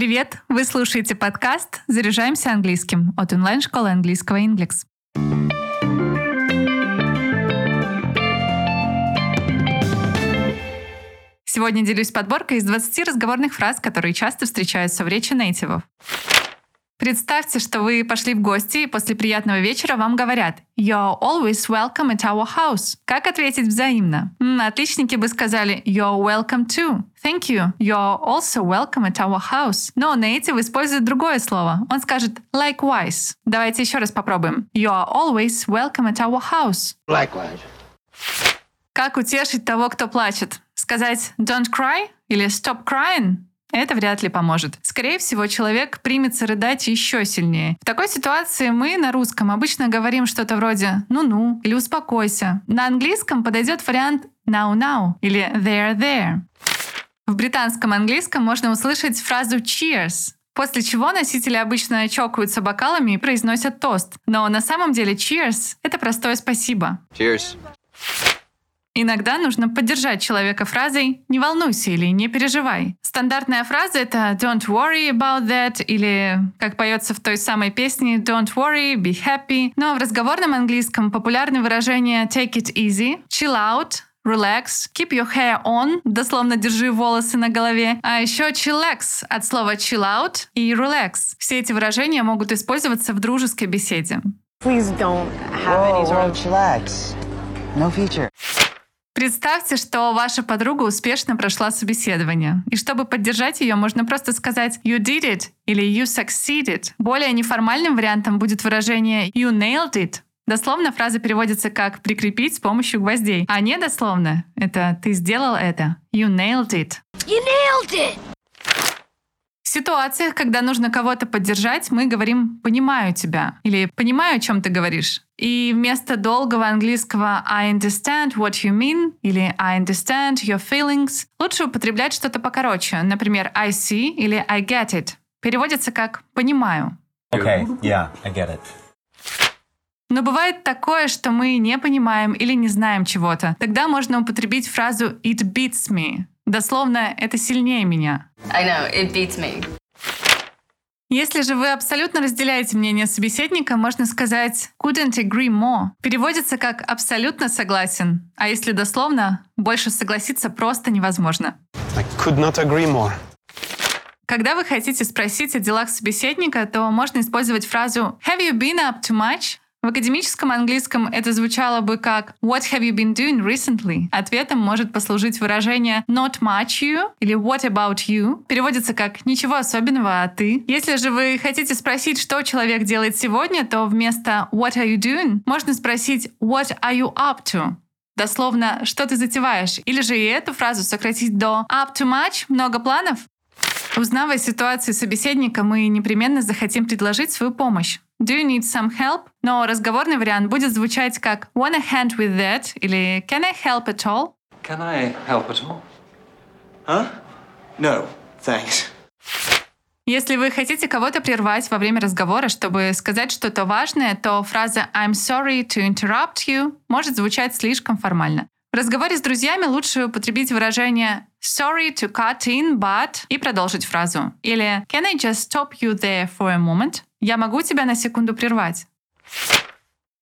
Привет! Вы слушаете подкаст «Заряжаемся английским» от онлайн-школы английского Inglix. Сегодня делюсь подборкой из 20 разговорных фраз, которые часто встречаются в речи нейтивов. Представьте, что вы пошли в гости, и после приятного вечера вам говорят «You're always welcome at our house». Как ответить взаимно? М, отличники бы сказали «You're welcome too». Thank you. You're also welcome at our house. Но нейтив использует другое слово. Он скажет likewise. Давайте еще раз попробуем. You're always welcome at our house. Likewise. Как утешить того, кто плачет? Сказать «don't cry» или «stop crying»? Это вряд ли поможет. Скорее всего, человек примется рыдать еще сильнее. В такой ситуации мы на русском обычно говорим что-то вроде «ну-ну» или «успокойся». На английском подойдет вариант «now-now» или «there there». В британском английском можно услышать фразу «cheers», После чего носители обычно чокаются бокалами и произносят тост. Но на самом деле cheers — это простое спасибо. Cheers. Иногда нужно поддержать человека фразой «не волнуйся» или «не переживай». Стандартная фраза — это «don't worry about that» или, как поется в той самой песне, «don't worry, be happy». Но в разговорном английском популярны выражения «take it easy», «chill out», Relax, keep your hair on, дословно держи волосы на голове, а еще chillax от слова chill out и relax. Все эти выражения могут использоваться в дружеской беседе. Please don't have any Whoa, sort of chillax. No future. Представьте, что ваша подруга успешно прошла собеседование. И чтобы поддержать ее, можно просто сказать «you did it» или «you succeeded». Более неформальным вариантом будет выражение «you nailed it». Дословно фраза переводится как «прикрепить с помощью гвоздей», а не дословно — это «ты сделал это». «You nailed it». You nailed it! В ситуациях, когда нужно кого-то поддержать, мы говорим «понимаю тебя» или «понимаю, о чем ты говоришь». И вместо долгого английского I understand what you mean или I understand your feelings лучше употреблять что-то покороче, например, I see или I get it. Переводится как «понимаю». Okay, yeah, I get it. Но бывает такое, что мы не понимаем или не знаем чего-то. Тогда можно употребить фразу «it beats me». Дословно «это сильнее меня». I know, it beats me. Если же вы абсолютно разделяете мнение собеседника, можно сказать couldn't agree more. Переводится как абсолютно согласен, а если дословно, больше согласиться просто невозможно. I could not agree more. Когда вы хотите спросить о делах собеседника, то можно использовать фразу have you been up to much? В академическом английском это звучало бы как What have you been doing recently? Ответом может послужить выражение Not much you или What about you? Переводится как Ничего особенного, а ты? Если же вы хотите спросить, что человек делает сегодня, то вместо What are you doing? можно спросить What are you up to? Дословно, что ты затеваешь? Или же и эту фразу сократить до up to much? Много планов? Узнав о ситуации собеседника, мы непременно захотим предложить свою помощь. Do you need some help? Но разговорный вариант будет звучать как Want a hand with that? или Can I help at all? Can I help at all? Huh? No, thanks. Если вы хотите кого-то прервать во время разговора, чтобы сказать что-то важное, то фраза I'm sorry to interrupt you может звучать слишком формально. В разговоре с друзьями лучше употребить выражение sorry to cut in, but и продолжить фразу. Или can I just stop you there for a moment? Я могу тебя на секунду прервать.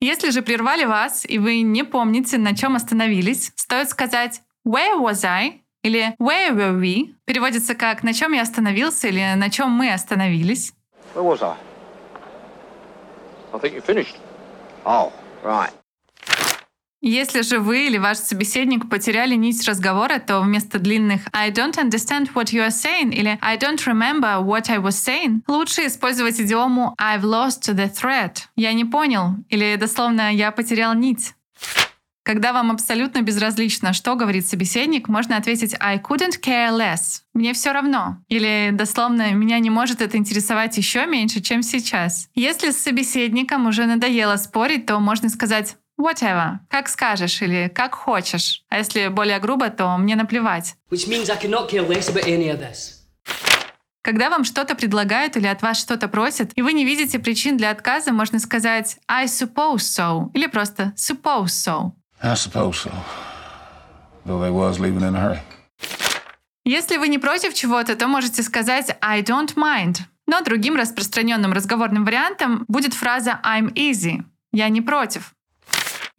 Если же прервали вас, и вы не помните, на чем остановились, стоит сказать where was I? или where were we? Переводится как на чем я остановился или на чем мы остановились. Where was I? I think you finished. Oh, right. Если же вы или ваш собеседник потеряли нить разговора, то вместо длинных I don't understand what you are saying или I don't remember what I was saying, лучше использовать идиому I've lost the thread. Я не понял или дословно я потерял нить. Когда вам абсолютно безразлично, что говорит собеседник, можно ответить I couldn't care less. Мне все равно. Или дословно меня не может это интересовать еще меньше, чем сейчас. Если с собеседником уже надоело спорить, то можно сказать Whatever. Как скажешь или как хочешь. А если более грубо, то мне наплевать. Which means I could not care less about any of this. Когда вам что-то предлагают или от вас что-то просят, и вы не видите причин для отказа, можно сказать I suppose so или просто suppose so. I suppose so. Though they was leaving in a hurry. Если вы не против чего-то, то можете сказать I don't mind. Но другим распространенным разговорным вариантом будет фраза I'm easy. Я не против.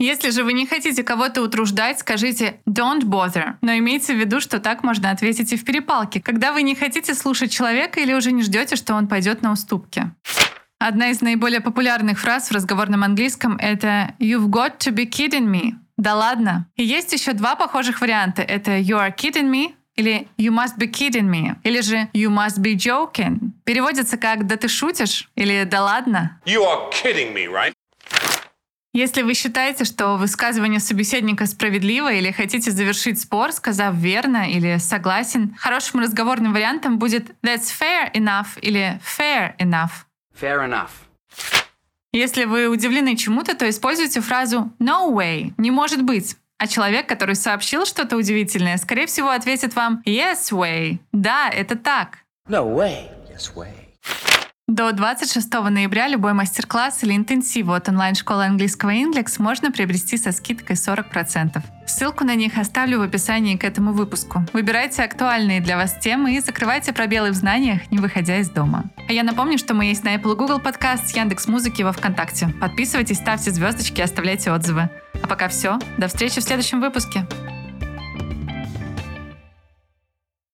Если же вы не хотите кого-то утруждать, скажите «don't bother». Но имейте в виду, что так можно ответить и в перепалке, когда вы не хотите слушать человека или уже не ждете, что он пойдет на уступки. Одна из наиболее популярных фраз в разговорном английском — это «you've got to be kidding me». Да ладно. И есть еще два похожих варианта. Это «you are kidding me», или «You must be kidding me», или же «You must be joking». Переводится как «Да ты шутишь» или «Да ладно». You are kidding me, right? Если вы считаете, что высказывание собеседника справедливо или хотите завершить спор, сказав верно или согласен, хорошим разговорным вариантом будет «That's fair enough» или «Fair enough». Fair enough. Если вы удивлены чему-то, то используйте фразу «No way» — «Не может быть». А человек, который сообщил что-то удивительное, скорее всего, ответит вам «Yes way» — «Да, это так». No way. Yes way. До 26 ноября любой мастер-класс или интенсив от онлайн-школы английского Inglex можно приобрести со скидкой 40%. Ссылку на них оставлю в описании к этому выпуску. Выбирайте актуальные для вас темы и закрывайте пробелы в знаниях, не выходя из дома. А я напомню, что мы есть на Apple Google Podcast, Яндекс Музыки во Вконтакте. Подписывайтесь, ставьте звездочки, оставляйте отзывы. А пока все. До встречи в следующем выпуске.